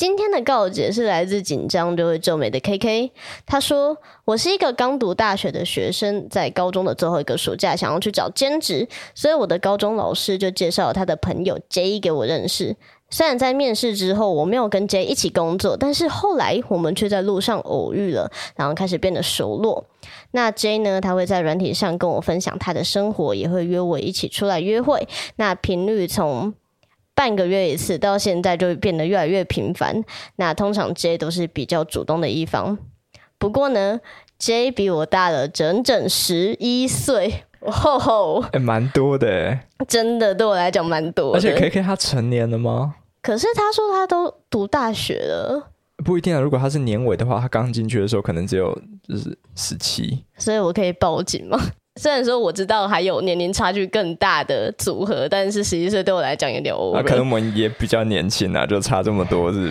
今天的告解是来自紧张就会皱眉的 KK。他说：“我是一个刚读大学的学生，在高中的最后一个暑假想要去找兼职，所以我的高中老师就介绍了他的朋友 J 给我认识。虽然在面试之后我没有跟 J 一起工作，但是后来我们却在路上偶遇了，然后开始变得熟络。那 J 呢，他会在软体上跟我分享他的生活，也会约我一起出来约会。那频率从……”半个月一次，到现在就变得越来越频繁。那通常 J 都是比较主动的一方。不过呢，J 比我大了整整十一岁，吼吼，还蛮多的，真的对我来讲蛮多的。而且 KK 他成年了吗？可是他说他都读大学了，不一定啊。如果他是年尾的话，他刚进去的时候可能只有就是十七，所以我可以报警吗？虽然说我知道还有年龄差距更大的组合，但是十一岁对我来讲有点 over。啊，可能我们也比较年轻啊，就差这么多是，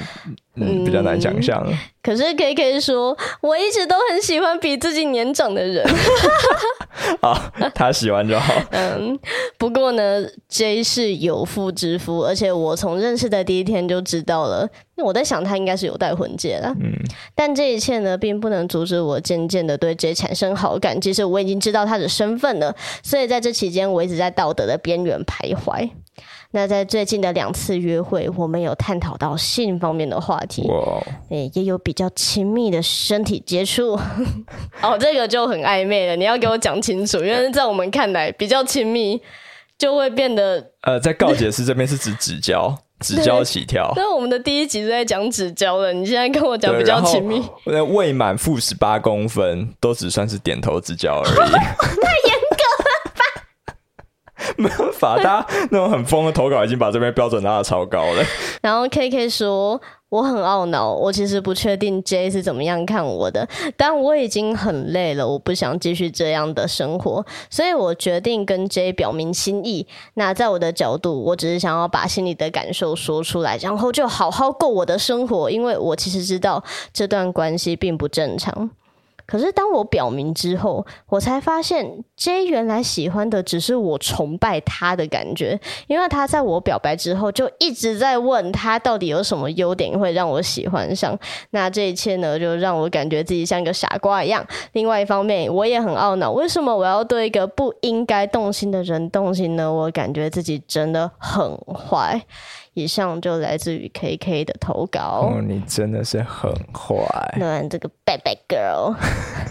嗯，比较难想象。嗯可是 KK 说，我一直都很喜欢比自己年长的人。好，他喜欢就好。嗯，不过呢，J 是有妇之夫，而且我从认识的第一天就知道了。那我在想，他应该是有戴婚戒了。嗯，但这一切呢，并不能阻止我渐渐的对 J 产生好感。其实我已经知道他的身份了，所以在这期间，我一直在道德的边缘徘徊。那在最近的两次约会，我们有探讨到性方面的话题，哇，也有比较亲密的身体接触。哦，这个就很暧昧了，你要给我讲清楚，因为在我们看来，比较亲密就会变得……呃，在告解师这边是指指交，指交起跳。那，我们的第一集是在讲指交的，你现在跟我讲比较亲密，未满负十八公分都只算是点头之交而已。太严。没办法，他那种很疯的投稿已经把这边标准拉得超高了。然后 KK 说：“我很懊恼，我其实不确定 J 是怎么样看我的，但我已经很累了，我不想继续这样的生活，所以我决定跟 J 表明心意。那在我的角度，我只是想要把心里的感受说出来，然后就好好过我的生活，因为我其实知道这段关系并不正常。”可是当我表明之后，我才发现 J 原来喜欢的只是我崇拜他的感觉，因为他在我表白之后就一直在问他到底有什么优点会让我喜欢上。那这一切呢，就让我感觉自己像个傻瓜一样。另外一方面，我也很懊恼，为什么我要对一个不应该动心的人动心呢？我感觉自己真的很坏。以上就来自于 KK 的投稿。哦，你真的是很坏。那这个 bad bad girl。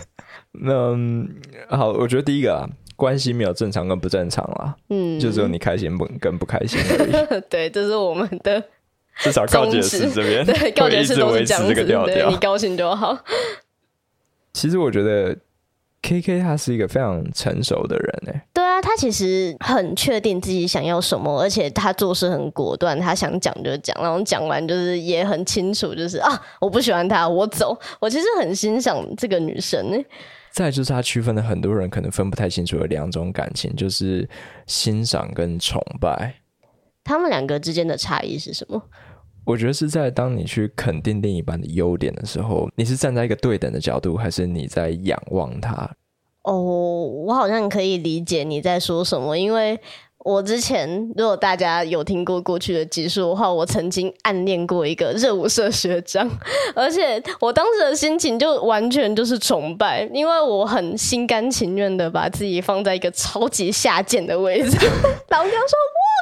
那好，我觉得第一个啊，关系没有正常跟不正常啦。嗯，就只有你开心不跟不开心而已。对，这是我们的。至少告解室这边，对，告解室都是这样子，这个调调。你高兴就好。其实我觉得。K K 他是一个非常成熟的人哎，对啊，他其实很确定自己想要什么，而且他做事很果断，他想讲就讲，然后讲完就是也很清楚，就是啊，我不喜欢他，我走。我其实很欣赏这个女生哎。再就是他区分了很多人可能分不太清楚的两种感情，就是欣赏跟崇拜。他们两个之间的差异是什么？我觉得是在当你去肯定另一半的优点的时候，你是站在一个对等的角度，还是你在仰望他？哦，我好像可以理解你在说什么，因为我之前如果大家有听过过去的集数的话，我曾经暗恋过一个热舞社学长，而且我当时的心情就完全就是崇拜，因为我很心甘情愿的把自己放在一个超级下贱的位置，老娘说。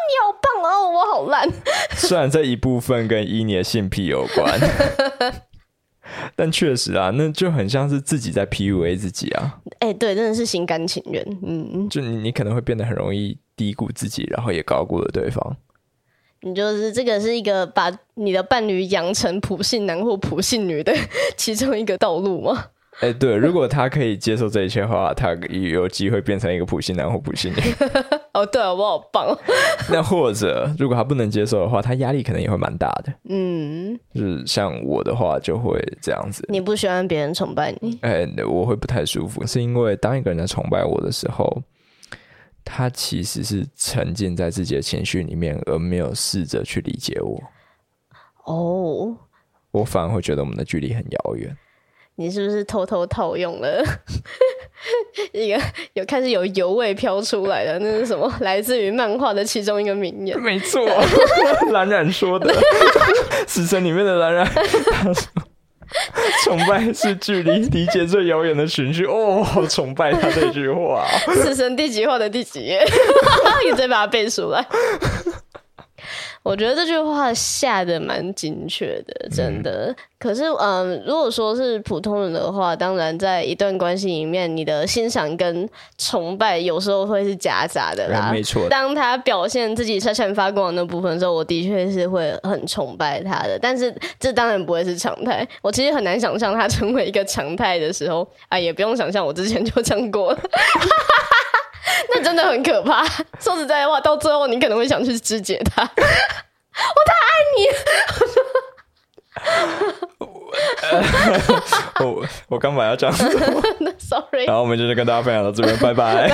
你好棒哦，我好烂。虽然这一部分跟伊妮的性癖有关，但确实啊，那就很像是自己在 PUA 自己啊。哎、欸，对，真的是心甘情愿。嗯，就你，你可能会变得很容易低估自己，然后也高估了对方。你就是这个是一个把你的伴侣养成普信男或普信女的 其中一个道路吗？哎、欸，对，如果他可以接受这一切的话，他有机会变成一个普信男或普信女。哦，对啊，我好棒。那或者，如果他不能接受的话，他压力可能也会蛮大的。嗯，就是像我的话，就会这样子。你不喜欢别人崇拜你？哎、欸，我会不太舒服，是因为当一个人在崇拜我的时候，他其实是沉浸在自己的情绪里面，而没有试着去理解我。哦，我反而会觉得我们的距离很遥远。你是不是偷偷套用了 一个有开始有油味飘出来的，那是什么？来自于漫画的其中一个名言。没错，蓝染说的，死神里面的蓝染。崇拜是距离理解最遥远的情绪哦，好崇拜他这句话。死神第几话的第几页？你再把它背出来。我觉得这句话下的蛮精确的，真的。嗯、可是，嗯，如果说是普通人的话，当然在一段关系里面，你的欣赏跟崇拜有时候会是夹杂的啦。没错。当他表现自己闪闪发光的那部分的时候，我的确是会很崇拜他的。但是，这当然不会是常态。我其实很难想象他成为一个常态的时候，啊，也不用想象，我之前就这样过了。那真的很可怕。说实在的话，到最后你可能会想去肢解他。我太爱你。我我刚本来要这样子，sorry。然后我们就是跟大家分享到这边，拜拜。